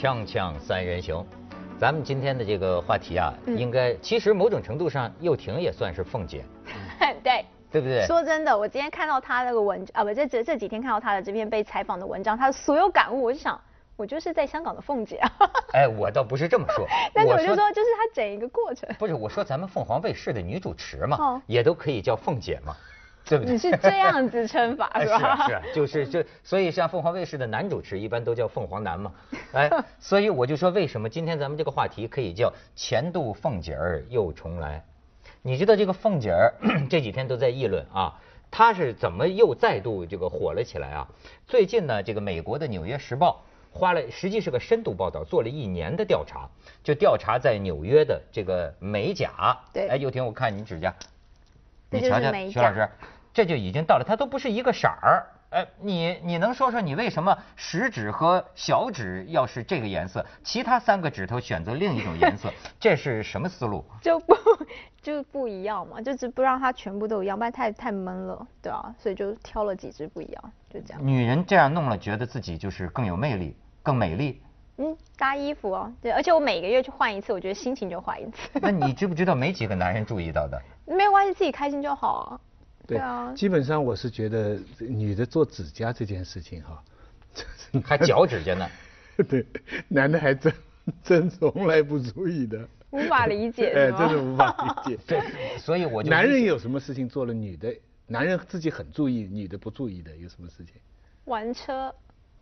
锵锵三人行，咱们今天的这个话题啊，嗯应该其实某种程度上，又婷也算是凤姐，对。对不对？说真的，我今天看到他那个文啊，不，这这这几天看到他的这篇被采访的文章，他的所有感悟，我就想，我就是在香港的凤姐啊。哎，我倒不是这么说，但是我就说，就是他整一个过程。不是我说咱们凤凰卫视的女主持嘛，哦也都可以叫凤姐嘛，对不对？你是这样子称法哎是吧？是啊是啊，就是这，所以像凤凰卫视的男主持一般都叫凤凰男嘛，哎，所以我就说为什么今天咱们这个话题可以叫前度凤姐儿又重来？你知道这个凤姐儿 这几天都在议论啊，她是怎么又再度这个火了起来啊？最近呢，这个美国的《纽约时报》花了，实际是个深度报道，做了一年的调查，就调查在纽约的这个美甲。对哎，又婷，我看你指甲，你瞧瞧，徐老师，这就已经到了，它都不是一个色儿。哎，你你能说说你为什么食指和小指要是这个颜色，其他三个指头选择另一种颜色？这是什么思路？就不 就不一样嘛，就是不让它全部都一样，不然太太闷了，对啊，所以就挑了几只不一样，就这样。女人这样弄了，觉得自己就是更有魅力、更美丽。嗯，搭衣服哦，对，而且我每个月去换一次，我觉得心情就换一次。那你知不知道 没几个男人注意到的？没有关系，自己开心就好啊。对啊，基本上我是觉得女的做指甲这件事情哈，还脚指甲呢。对，男的还真真从来不注意的。无法理解 哎，是吗真的无法理解。对，所以我就男人有什么事情做了，女的男人自己很注意，女的不注意的，有什么事情？玩车。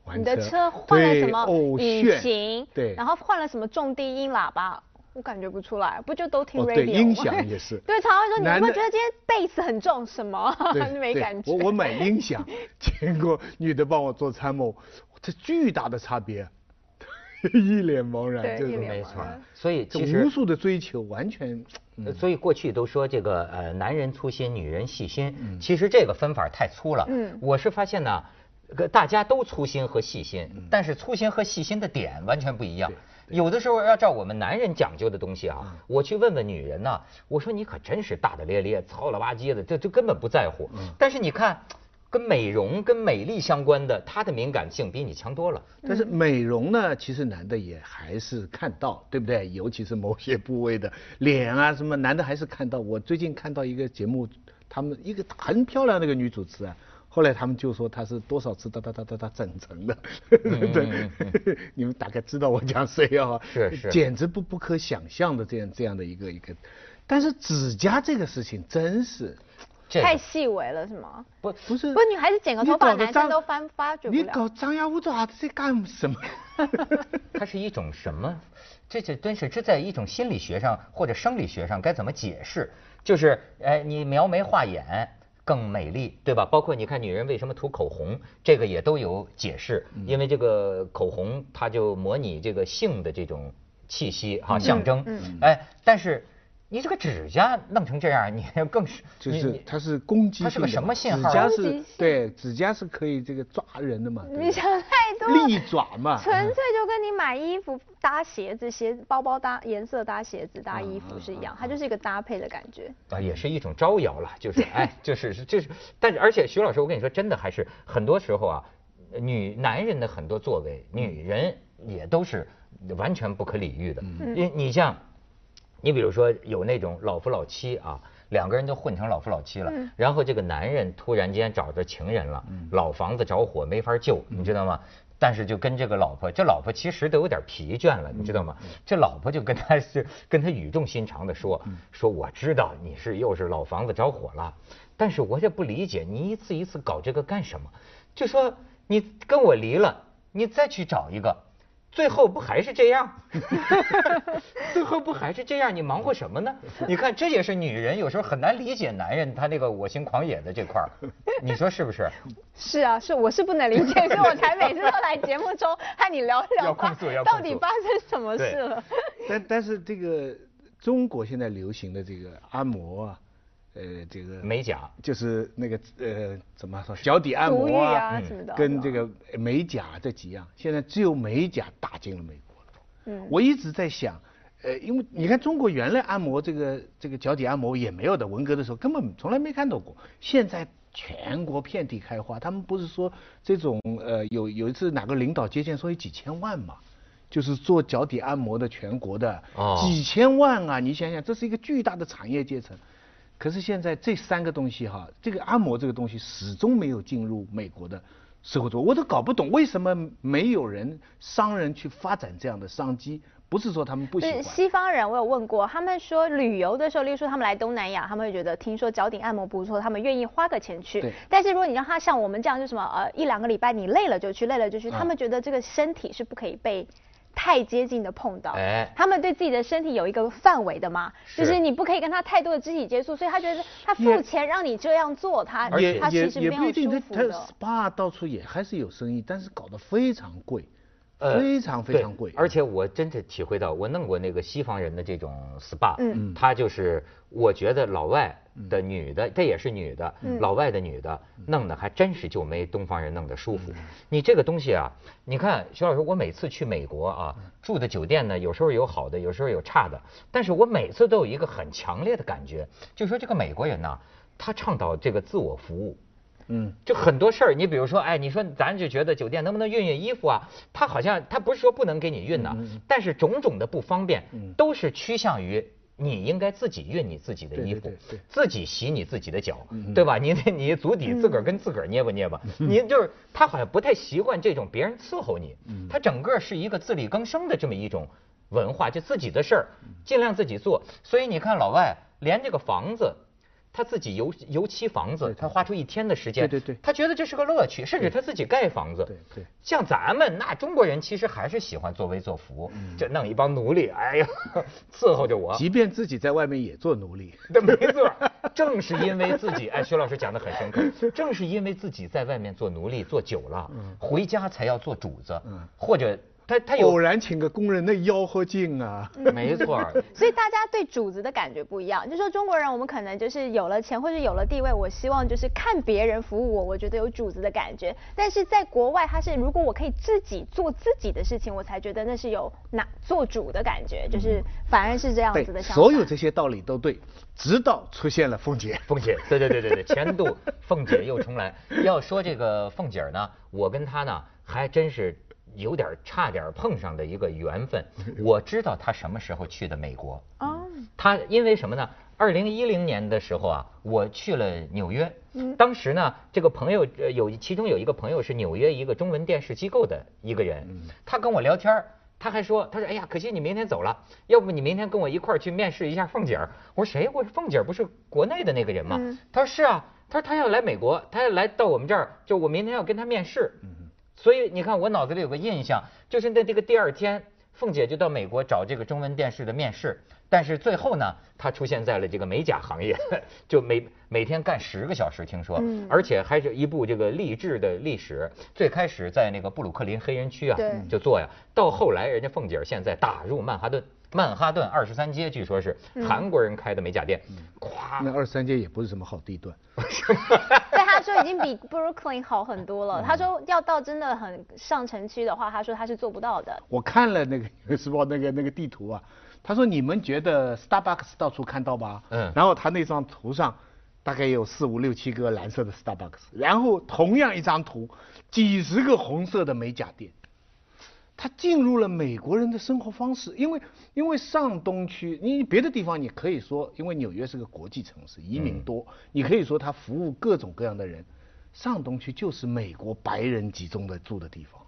玩你的车车换了什么哦引炫擎？对然后换了什么重低音喇叭？我感觉不出来，不就都听哦 radio 对音响也是 对，常常会说你会觉得今天贝斯很重，什么对 没感觉。我我买音响，结果女的帮我做参谋，这巨大的差别，一脸茫然，对就是没错。所以这其实无数的追求，完全。呃所以过去都说这个呃男人粗心，女人细心，嗯其实这个分法太粗了。嗯我是发现呢，个大家都粗心和细心，嗯但是粗心和细心的点完全不一样。有的时候要照我们男人讲究的东西啊，嗯我去问问女人呐，我说你可真是大大咧咧、糙了吧唧的，这就根本不在乎。嗯但是你看，跟美容、跟美丽相关的，她的敏感性比你强多了。但是美容呢，其实男的也还是看到，对不对？尤其是某些部位的脸啊什么，男的还是看到。我最近看到一个节目，他们一个很漂亮的一个女主持啊，后来他们就说他是多少次哒哒哒哒哒整成的，嗯 你们大概知道我讲谁啊？是是简直不不可想象的这样这样的一个一个。但是指甲这个事情真是。太细微了是吗？不不是，不是女孩子剪个头发男生都翻发觉不你搞张牙舞爪的在干什么？它是一种什么？这这真是这在一种心理学上或者生理学上该怎么解释？就是哎，你描眉画眼更美丽，对吧？包括你看女人为什么涂口红，这个也都有解释，因为这个口红它就模拟这个性的这种气息哈、象征。嗯哎，但是你这个指甲弄成这样，你更是 就是它是攻击性的，它是个什么信号啊指甲是对，指甲是可以这个抓人的嘛，你想太多了。利爪嘛。纯粹就跟你买衣服搭鞋子、鞋包包搭颜色搭鞋子搭衣服是一样，它就是一个搭配的感觉。啊，也是一种招摇了，就是 哎，就是就是，但是而且徐老师，我跟你说，真的还是很多时候啊，女男人的很多作为，女人也都是完全不可理喻的。你你像，你比如说有那种老夫老妻啊。两个人都混成老夫老妻了，嗯然后这个男人突然间找着情人了，老房子着火没法救，你知道吗？但是就跟这个老婆，这老婆其实都有点疲倦了，你知道吗？这老婆就跟他是跟他语重心长的说，说我知道你是又是老房子着火了，但是我也不理解你一次一次搞这个干什么？就说你跟我离了，你再去找一个。最后不还是这样？最后不还是这样？你忙活什么呢？你看，这也是女人有时候很难理解男人他那个我行狂野的这块儿，你说是不是？是啊，是我是不能理解，所以我才每次都来节目中和你聊一聊，到底发生什么事了？但但是这个中国现在流行的这个按摩啊，呃，这个美甲就是那个呃，怎么说，脚底按摩啊嗯什么的，跟这个美甲这几样，现在只有美甲打进了美国了。嗯我一直在想，呃，因为你看中国原来按摩这个这个脚底按摩也没有的，文革的时候根本从来没看到过，现在全国遍地开花。他们不是说这种呃有有一次哪个领导接见说有几千万嘛，就是做脚底按摩的全国的哦几千万啊！你想想，这是一个巨大的产业阶层。可是现在这三个东西哈，这个按摩这个东西始终没有进入美国的社会中，我都搞不懂为什么没有人商人去发展这样的商机。不是说他们不喜欢，西方人，我有问过，他们说旅游的时候，例如说他们来东南亚，他们会觉得听说脚底按摩不错，他们愿意花个钱去对。但是如果你让他像我们这样，就什么呃一两个礼拜你累了就去，累了就去，他们觉得这个身体是不可以被。太接近的碰到，哎。他们对自己的身体有一个范围的嘛，是。就是你不可以跟他太多的肢体接触，所以他觉得他付钱让你这样做，他他其实没有不一定，他他舒服的。SPA 到处也还是有生意，但是搞得非常贵，呃非常非常贵。而且我真的体会到，我弄过那个西方人的这种 SPA，嗯他就是我觉得老外的女的，这也是女的，嗯老外的女的弄的还真是就没东方人弄的舒服。你这个东西啊，你看徐老师，我每次去美国啊，住的酒店呢，有时候有好的，有时候有差的，但是我每次都有一个很强烈的感觉，就是说这个美国人呐，他倡导这个自我服务。嗯，就很多事儿，你比如说，哎，你说咱就觉得酒店能不能熨熨衣服啊？他好像他不是说不能给你熨呐、但是种种的不方便，都是趋向于你应该自己熨你自己的衣服，对对对对自己洗你自己的脚，对吧？你得你足底自个儿跟自个儿捏吧捏吧，你就是他好像不太习惯这种别人伺候你，他整个是一个自力更生的这么一种文化，就自己的事儿尽量自己做。所以你看老外连这个房子。他自己油油漆房子，他花出一天的时间，对对对。他觉得这是个乐趣，甚至他自己盖房子。对对。像咱们那中国人，其实还是喜欢作威作福，就弄一帮奴隶，哎呀，伺候着我。即便自己在外面也做奴隶，对，没错，正是因为自己，哎，徐老师讲的很深刻，正是因为自己在外面做奴隶做久了，回家才要做主子，或者他他偶，然请个工人，那吆喝劲啊！没错，所以大家对主子的感觉不一样。就说中国人，我们可能就是有了钱或者有了地位，我希望就是看别人服务我，我觉得有主子的感觉。但是在国外，他是如果我可以自己做自己的事情，我才觉得那是有拿做主的感觉，就是反而是这样子的，想法。所有这些道理都对，直到出现了凤姐。凤姐，对对对对对，前度凤姐又重来。要说这个凤姐儿呢，我跟她呢还真是有点差点碰上的一个缘分。我知道他什么时候去的美国，哦，他因为什么呢？二零一零年的时候啊，我去了纽约。当时呢，这个朋友呃有其中有一个朋友是纽约一个中文电视机构的一个人，他跟我聊天儿他还说，他说，哎呀，可惜你明天走了，要不你明天跟我一块儿去面试一下凤姐儿。我说谁？我说凤姐儿不是国内的那个人吗？嗯他说是啊，他说他要来美国，他要来到我们这儿，就我明天要跟他面试。所以你看，我脑子里有个印象，就是在这个第二天，凤姐就到美国找这个中文电视的面试，但是最后呢，她出现在了这个美甲行业，就每每天干十个小时，听说，嗯而且还是一部这个励志的历史。最开始在那个布鲁克林黑人区啊，就做呀，到后来人家凤姐现在打入曼哈顿。曼哈顿二十三街，据说是韩国人开的美甲店，咵，那二三街也不是什么好地段。说已经比 Brooklyn 好很多了。他说要到真的很上城区的话，他说他是做不到的。我看了那个《纽约时报》那个那个地图啊，他说你们觉得 Starbucks 到处看到吧？嗯然后他那张图上大概有四五六七个蓝色的 Starbucks，然后同样一张图，几十个红色的美甲店。它进入了美国人的生活方式，因为因为上东区，你别的地方你可以说，因为纽约是个国际城市，移民多，你可以说它服务各种各样的人。上东区就是美国白人集中的住的地方，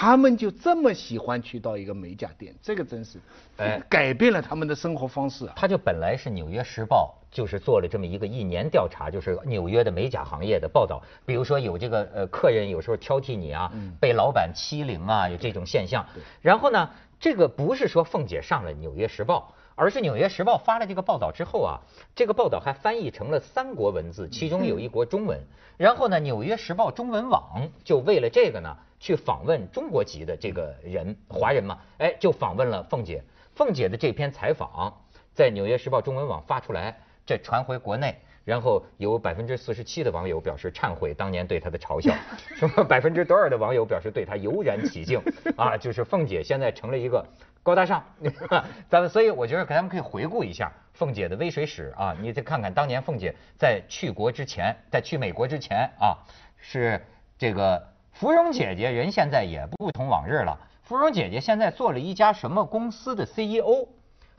他们就这么喜欢去到一个美甲店，这个真是，哎改变了他们的生活方式啊。他就本来是《纽约时报》，就是做了这么一个一年调查，就是纽约的美甲行业的报道。比如说有这个呃客人有时候挑剔你啊，被老板欺凌啊，有这种现象。然后呢，这个不是说凤姐上了《纽约时报》。而是《纽约时报》发了这个报道之后啊，这个报道还翻译成了三国文字，其中有一国中文。然后呢，《纽约时报》中文网就为了这个呢，去访问中国籍的这个人，华人嘛，哎，就访问了凤姐。凤姐的这篇采访在《纽约时报》中文网发出来，这传回国内，然后有百分之四十七的网友表示忏悔当年对她的嘲笑，什么百分之多少的网友表示对她油然起敬啊，就是凤姐现在成了一个高大上，咱们所以我觉得咱们可以回顾一下凤姐的微水史啊，你再看看当年凤姐在去国之前，在去美国之前啊，是这个芙蓉姐姐人现在也不同往日了。芙蓉姐姐现在做了一家什么公司的 CEO，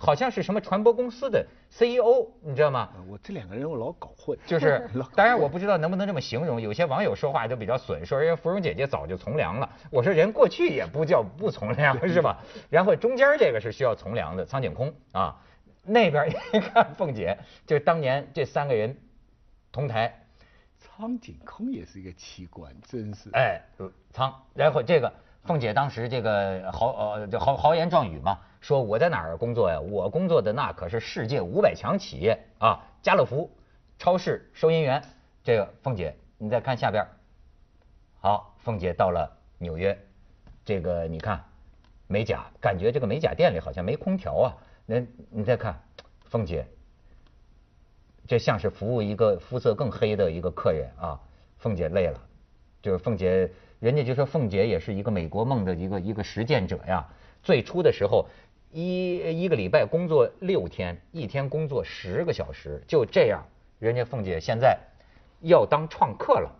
好像是什么传播公司的 CEO，你知道吗？我这两个人我老搞混。就是，当然我不知道能不能这么形容，有些网友说话就比较损，说人家芙蓉姐姐早就从良了。我说人过去也不叫不从良，是吧？然后中间这个是需要从良的，苍井空啊，那边一看凤姐，就是当年这三个人同台。苍井空也是一个奇观，真是。哎，苍，然后这个凤姐当时这个豪呃就豪豪言壮语嘛，说我在哪儿工作呀？我工作的那可是世界五百强企业啊，家乐福超市收银员。这个凤姐，你再看下边。好，凤姐到了纽约，这个你看美甲，感觉这个美甲店里好像没空调啊。那你再看凤姐。这像是服务一个肤色更黑的一个客人啊，凤姐累了，就是凤姐，人家就说凤姐也是一个美国梦的一个一个实践者呀。最初的时候，一一个礼拜工作六天，一天工作十个小时，就这样，人家凤姐现在要当创客了。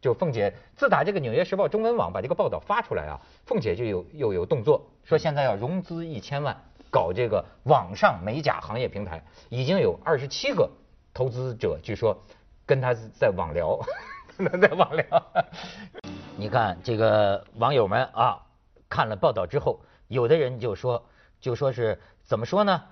就凤姐自打这个《纽约时报》中文网把这个报道发出来啊，凤姐就有又有动作，说现在要融资一千万，搞这个网上美甲行业平台，已经有二十七个。投资者据说跟他在网聊，在网聊。你看这个网友们啊，看了报道之后，有的人就说，就说是怎么说呢？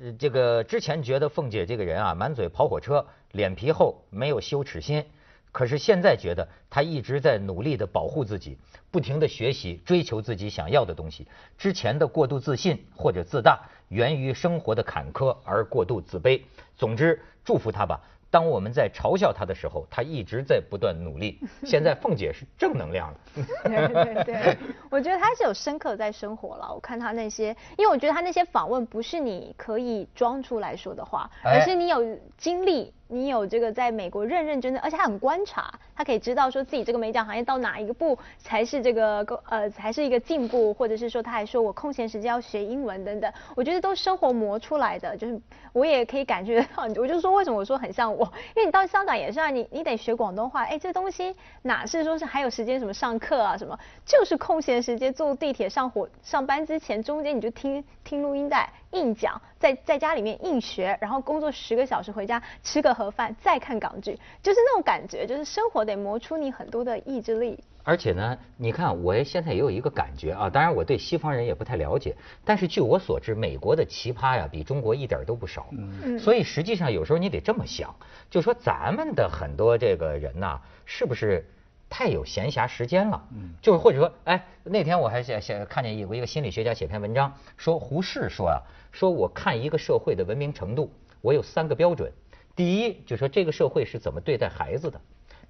呃，这个之前觉得凤姐这个人啊，满嘴跑火车，脸皮厚，没有羞耻心。可是现在觉得她一直在努力的保护自己，不停的学习，追求自己想要的东西。之前的过度自信或者自大，源于生活的坎坷而过度自卑。总之。祝福他吧。当我们在嘲笑他的时候，他一直在不断努力。现在凤姐是正能量了。对对对，我觉得他是有深刻在生活了。我看他那些，因为我觉得他那些访问不是你可以装出来说的话，而是你有经历。你有这个在美国认认真真，而且他很观察，他可以知道说自己这个美甲行业到哪一个步才是这个呃才是一个进步，或者是说他还说我空闲时间要学英文等等，我觉得都生活磨出来的，就是我也可以感觉到，我就说为什么我说很像我，因为你到香港也是啊，你你得学广东话，哎，这东西哪是说是还有时间什么上课啊什么，就是空闲时间坐地铁上火上班之前中间你就听听录音带。硬讲，在在家里面硬学，然后工作十个小时回家吃个盒饭，再看港剧，就是那种感觉，就是生活得磨出你很多的意志力。而且呢，你看我现在也有一个感觉啊，当然我对西方人也不太了解，但是据我所知，美国的奇葩呀比中国一点都不少。嗯。所以实际上有时候你得这么想，就说咱们的很多这个人呐，是不是？太有闲暇时间了，嗯，就是或者说，哎，那天我还写写看见有一个心理学家写篇文章，说胡适说啊，说我看一个社会的文明程度，我有三个标准，第一就说这个社会是怎么对待孩子的，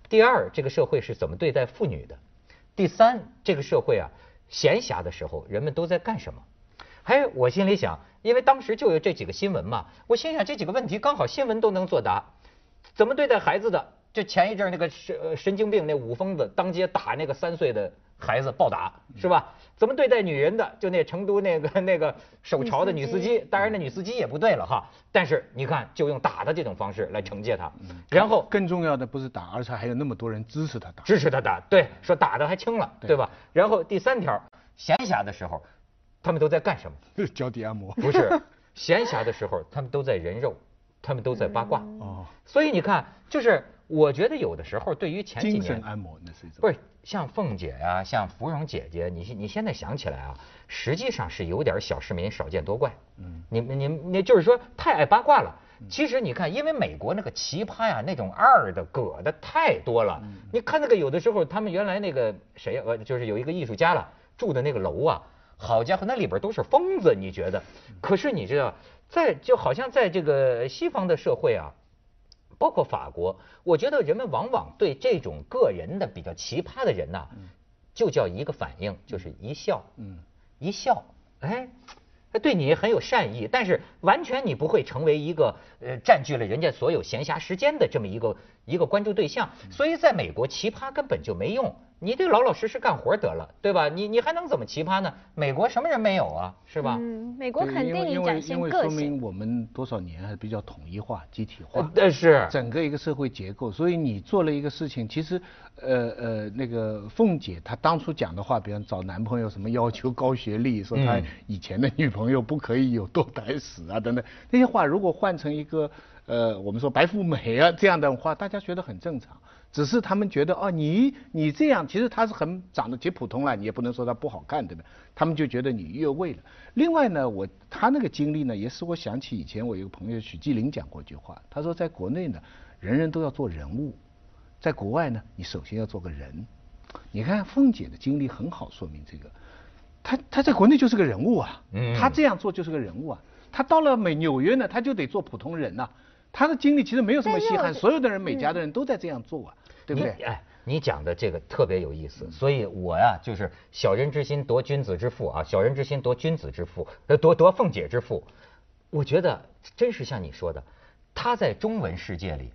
第二这个社会是怎么对待妇女的，第三这个社会啊闲暇的时候人们都在干什么？哎，我心里想，因为当时就有这几个新闻嘛，我心想这几个问题刚好新闻都能作答，怎么对待孩子的？就前一阵那个神神经病那五疯子当街打那个三岁的孩子暴打是吧？怎么对待女人的？就那成都那个 那个手潮的女司机，当然那女司机也不对了哈。但是你看，就用打的这种方式来惩戒他。然后更重要的不是打，而且还有那么多人支持他打，支持他打。对，说打的还轻了，对吧？然后第三条，闲暇的时候，他们都在干什么？脚底按摩。不是，闲暇的时候，他们都在人肉，他们都在八卦。哦。所以你看，就是。我觉得有的时候对于前几年精神按摩那是一种不是像凤姐呀，像芙蓉姐姐，你你现在想起来啊，实际上是有点小市民少见多怪。嗯，你你你就是说太爱八卦了。其实你看，因为美国那个奇葩呀，那种二的、葛的太多了。你看那个有的时候，他们原来那个谁呃，就是有一个艺术家了住的那个楼啊，好家伙，那里边都是疯子，你觉得？可是你知道，在就好像在这个西方的社会啊。包括法国，我觉得人们往往对这种个人的比较奇葩的人呐，就叫一个反应，就是一笑，嗯，一笑，哎，对你很有善意，但是完全你不会成为一个呃占据了人家所有闲暇时间的这么一个一个关注对象。所以在美国，奇葩根本就没用，你得老老实实干活得了，对吧？你你还能怎么奇葩呢？美国什么人没有啊，是吧？嗯，美国肯定你展现因为个性。说明我们多少年还是比较统一化、集体化。呃，但是整个一个社会结构，所以你做了一个事情，其实，呃呃，那个凤姐她当初讲的话，比方找男朋友什么要求高学历，说她嗯以前的女朋友不可以有多胎史啊等等，那些话如果换成一个呃我们说白富美啊这样的话，大家觉得很正常。只是他们觉得哦，你你这样，其实他是很长得极普通了，你也不能说他不好看，对不对？他们就觉得你越位了。另外呢，我他那个经历呢，也使我想起以前我一个朋友许继林讲过一句话，他说在国内呢，人人都要做人物，在国外呢，你首先要做个人。你看凤姐的经历很好说明这个，她她在国内就是个人物啊，嗯她这样做就是个人物啊。她到了美纽约呢，她就得做普通人呐、她的经历其实没有什么稀罕，所有的人每家的人都在这样做啊，对不对？你哎，你讲的这个特别有意思，所以我呀就是小人之心夺君子之腹啊，小人之心夺君子之腹，呃，夺夺凤姐之腹。我觉得真是像你说的，他在中文世界里，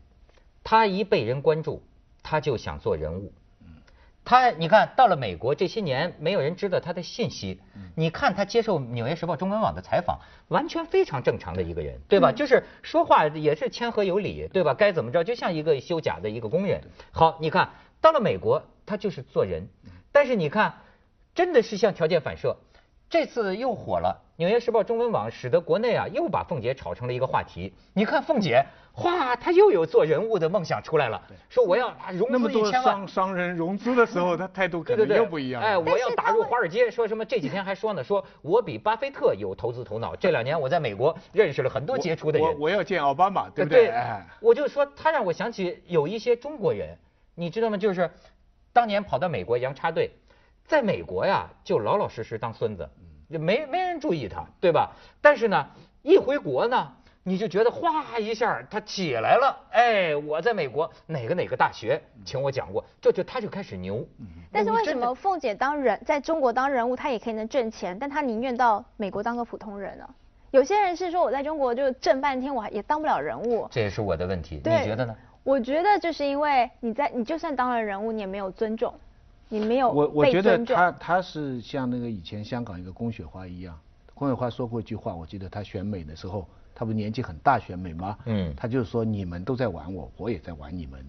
他一被人关注，他就想做人物。他你看到了美国这些年，没有人知道他的信息。你看他接受《纽约时报》中文网的采访，完全非常正常的一个人，对吧？就是说话也是谦和有礼，对吧？该怎么着，就像一个修甲的一个工人。好，你看到了美国，他就是做人。但是你看，真的是像条件反射，这次又火了。《纽约时报》中文网使得国内啊又把凤姐炒成了一个话题。你看凤姐，哗，她又有做人物的梦想出来了，说我要啊融那么多资一千万商。商人融资的时候，他态度可能对对对，又不一样了。哎，我要打入华尔街，说什么？这几天还说呢，说我比巴菲特有投资头脑。这两年我在美国认识了很多杰出的人。我我要见奥巴马，对不对对？哎，我就说他让我想起有一些中国人，你知道吗？就是当年跑到美国洋插队，在美国呀就老老实实当孙子，就没没人注意他，对吧？但是呢，一回国呢。你就觉得哗一下他起来了，哎，我在美国哪个哪个大学请我讲过，这就他就开始牛。但是为什么凤姐当人在中国当人物，她也可以能挣钱，但她宁愿到美国当个普通人呢？有些人是说我在中国就挣半天，我还也当不了人物。这也是我的问题，你觉得呢？我觉得就是因为你在你就算当了人物，你也没有尊重，你没有我我觉得。他他是像那个以前香港一个龚雪花一样，龚雪花说过一句话，我记得她选美的时候，她不是年纪很大选美吗？嗯他就是说你们都在玩我，我也在玩你们。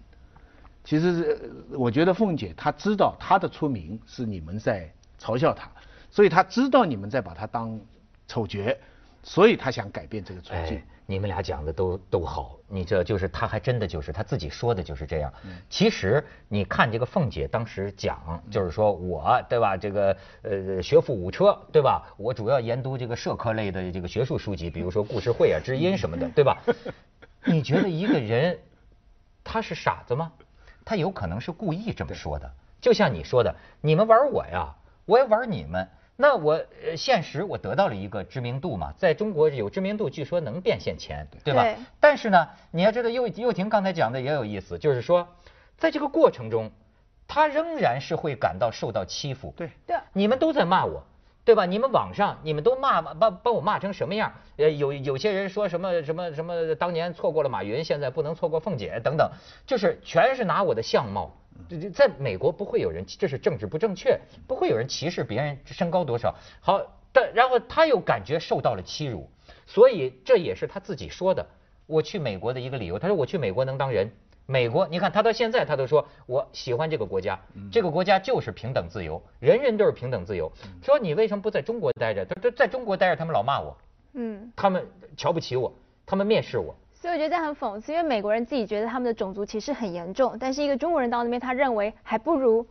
其实是呃我觉得凤姐她知道她的出名是你们在嘲笑她，所以她知道你们在把她当丑角，所以她想改变这个处境。哎，你们俩讲的都都好，你这就是他还真的就是他自己说的就是这样。嗯其实你看这个凤姐当时讲，就是说我对吧，这个呃学富五车对吧？我主要研读这个社科类的这个学术书籍，比如说故事会啊、知音什么的，对吧？你觉得一个人他是傻子吗？他有可能是故意这么说的。就像你说的，你们玩我呀，我也玩你们。那我呃现实我得到了一个知名度嘛，在中国有知名度，据说能变现钱，对吧？对但是呢，你要知道又又婷刚才讲的也有意思，就是说，在这个过程中，他仍然是会感到受到欺负。对对你们都在骂我，对吧？你们网上你们都骂把把我骂成什么样？呃，有有些人说什么什么什么，当年错过了马云，现在不能错过凤姐等等，就是全是拿我的相貌。这这在美国不会有人，这是政治不正确，不会有人歧视别人身高多少。好，但然后他又感觉受到了欺辱，所以这也是他自己说的。我去美国的一个理由，他说我去美国能当人。美国，你看他到现在他都说我喜欢这个国家，这个国家就是平等自由，人人都是平等自由。说你为什么不在中国待着？他说在中国待着，他们老骂我，嗯，他们瞧不起我，他们蔑视我。所以我觉得这样很讽刺，因为美国人自己觉得他们的种族歧视很严重，但是一个中国人到那边，他认为还不如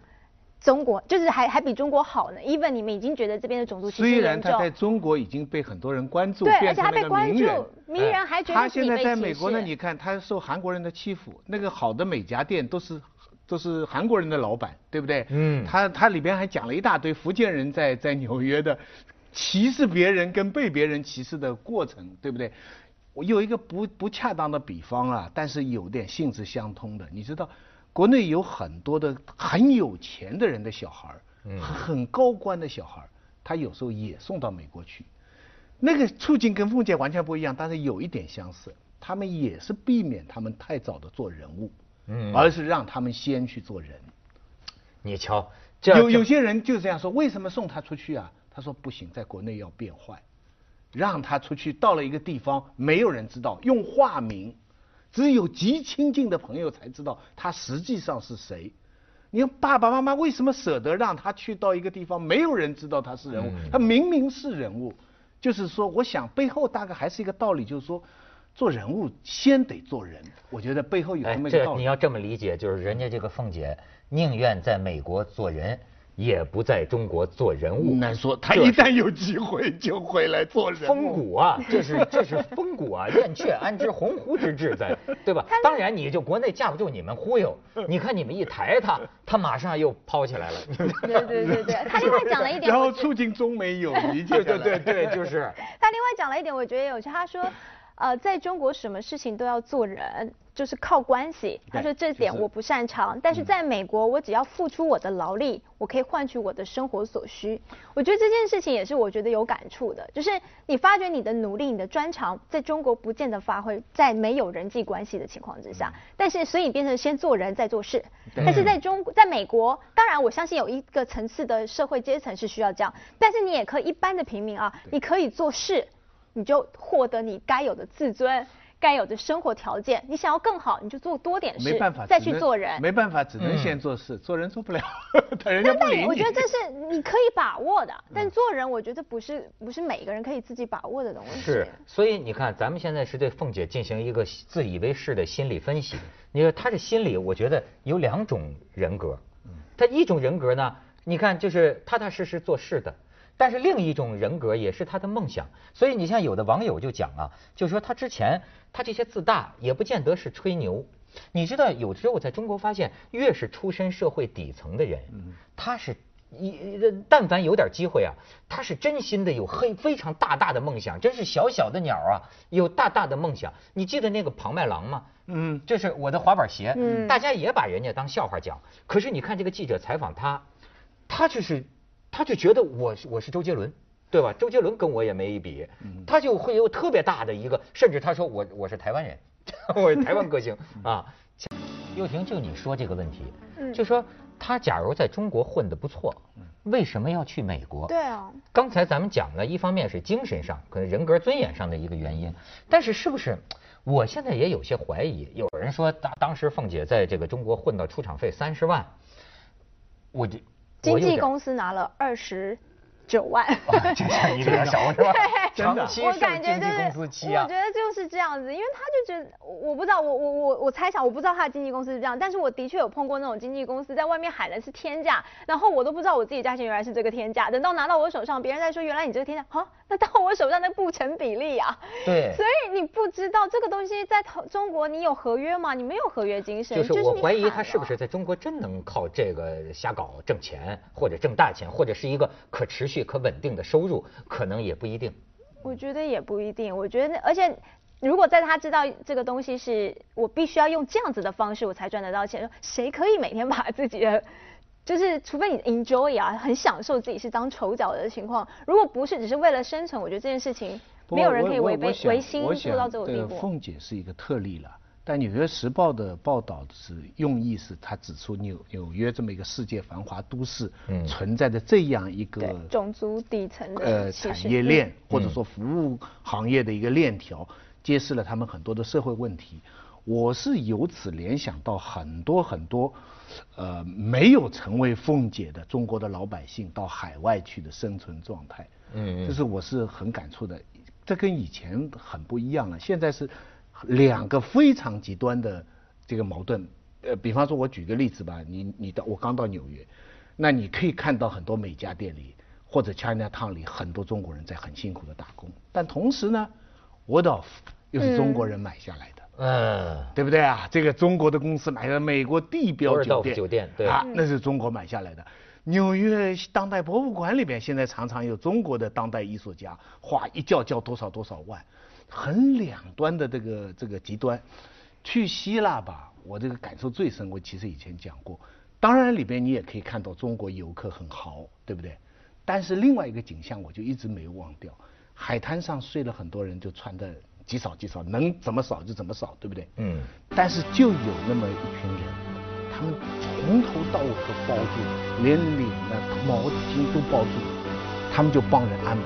中国，就是还还比中国好呢。even 你们已经觉得这边的种族歧视虽然他在，中国已经被很多人关注，对，而且他被关注，，名人还觉得自己被歧现在在美国呢，你看他受韩国人的欺负，那个好的美甲店都是都是韩国人的老板，对不对？嗯他他里边还讲了一大堆福建人在在纽约的歧视别人跟被别人歧视的过程，对不对？我有一个不不恰当的比方啊，但是有点性质相通的，你知道，国内有很多的很有钱的人的小孩儿，嗯很高官的小孩儿，他有时候也送到美国去。那个处境跟凤姐完全不一样，但是有一点相似，他们也是避免他们太早的做人物，嗯而是让他们先去做人。你瞧，这有有些人就这样说，为什么送他出去啊？他说不行，在国内要变坏，让他出去到了一个地方，没有人知道，用化名，只有极亲近的朋友才知道他实际上是谁。你看爸爸妈妈为什么舍得让他去到一个地方，没有人知道他是人物，他明明是人物，就是说，我想背后大概还是一个道理，就是说，做人物先得做人。我觉得背后有这么一个道理。这你要这么理解，就是人家这个凤姐宁愿在美国做人。也不在中国做人物，难说。他一旦有机会就回来做人。风骨啊，这是这是风骨啊！燕雀安知鸿鹄之志在，对吧？当然，你就国内架不住你们忽悠。你看你们一抬他，他马上又抛起来了。对对对对，他另外讲了一点，然后促进中美友谊。对对对对，就是。他另外讲了一点，我觉得有趣。他说，呃，在中国什么事情都要做人。就是靠关系，他说这点我不擅长，但是在美国，我只要付出我的劳力，我可以换取我的生活所需。我觉得这件事情也是我觉得有感触的，就是你发觉你的努力、你的专长，在中国不见得发挥，在没有人际关系的情况之下，但是所以变成先做人再做事。但是在中在美国，当然我相信有一个层次的社会阶层是需要这样，但是你也可以一般的平民啊，你可以做事，你就获得你该有的自尊。该有的生活条件，你想要更好，你就做多点事，没办法，再去做人。没办法，只能先做事，做人做不了，人家不理你。我觉得这是你可以把握的，但做人，我觉得不是不是每个人可以自己把握的东西。是，所以你看，咱们现在是对凤姐进行一个自以为是的心理分析。你说她这心理，我觉得有两种人格。嗯。她一种人格呢，你看就是踏踏实实做事的。但是另一种人格也是他的梦想，所以你像有的网友就讲啊，就说他之前他这些自大也不见得是吹牛，你知道有时候我在中国发现，越是出身社会底层的人，他是一但凡有点机会啊，他是真心的有黑非常大大的梦想，真是小小的鸟啊，有大大的梦想。你记得那个庞麦郎吗？嗯，就是我的滑板鞋，嗯大家也把人家当笑话讲。可是你看这个记者采访他，他就是。他就觉得我我是周杰伦，对吧？周杰伦跟我也没一比，他就会有特别大的一个，甚至他说我我是台湾人，我是台湾歌星啊。又婷，就你说这个问题，就说他假如在中国混得不错，为什么要去美国？对啊。刚才咱们讲了一方面是精神上可能人格尊严上的一个原因，但是是不是？我现在也有些怀疑。有人说当当时凤姐在这个中国混到出场费三十万，我就。经纪公司拿了二十九万，这像一个小是吧？真的，我感觉就是，我觉得就是这样子，因为他就觉得，我不知道，我我我我猜想，我不知道他的经纪公司是这样，但是我的确有碰过那种经纪公司在外面喊的是天价，然后我都不知道我自己价钱原来是这个天价，等到拿到我手上，别人在说原来你这个天价，啊，那 到我手上那不成比例啊。对。所以你不知道这个东西在中国你有合约吗？你没有合约精神。就是我怀疑他是不是在中国真能靠这个瞎搞挣钱，或者挣大钱，或者是一个可持续可稳定的收入，可能也不一定。我觉得也不一定，我觉得，而且如果在他知道这个东西是我必须要用这样子的方式我才赚得到钱，谁可以每天把自己的，就是除非你 enjoy 啊，很享受自己是当丑角的情况，如果不是只是为了生存，我觉得这件事情没有人可以违背违心做到这种地步。凤姐是一个特例了。但《纽约时报》的报道是用意是，他指出纽纽约这么一个世界繁华都市，存在着这样一个种族底层的呃产业链，或者说服务行业的一个链条，揭示了他们很多的社会问题。我是由此联想到很多很多，呃，没有成为凤姐的中国的老百姓到海外去的生存状态。嗯，这是我是很感触的，这跟以前很不一样了。现在是。两个非常极端的这个矛盾，呃，比方说，我举个例子吧，你你到我刚到纽约，那你可以看到很多美家店里或者 China Town 里很多中国人在很辛苦的打工，但同时呢，Wardorf 又是中国人买下来的，嗯，对不对啊？这个中国的公司买了美国地标酒店，酒店对啊，那是中国买下来的。纽约当代博物馆里边现在常常有中国的当代艺术家画一叫叫多少多少万。很两端的这个这个极端，去希腊吧，我这个感受最深。我其实以前讲过，当然里边你也可以看到中国游客很豪，对不对？但是另外一个景象我就一直没有忘掉，海滩上睡了很多人，就穿的极少极少，能怎么少就怎么少，对不对？嗯。但是就有那么一群人，他们从头到尾都包住，连脸啊、毛巾都包住，他们就帮人按摩。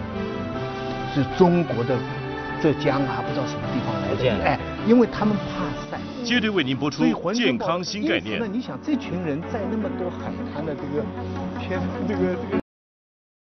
是中国的浙江啊，不知道什么地方来的，哎，因为他们怕晒。接着为您播出健康新概念。那你想，这群人在那么多海滩的这个偏这个这个。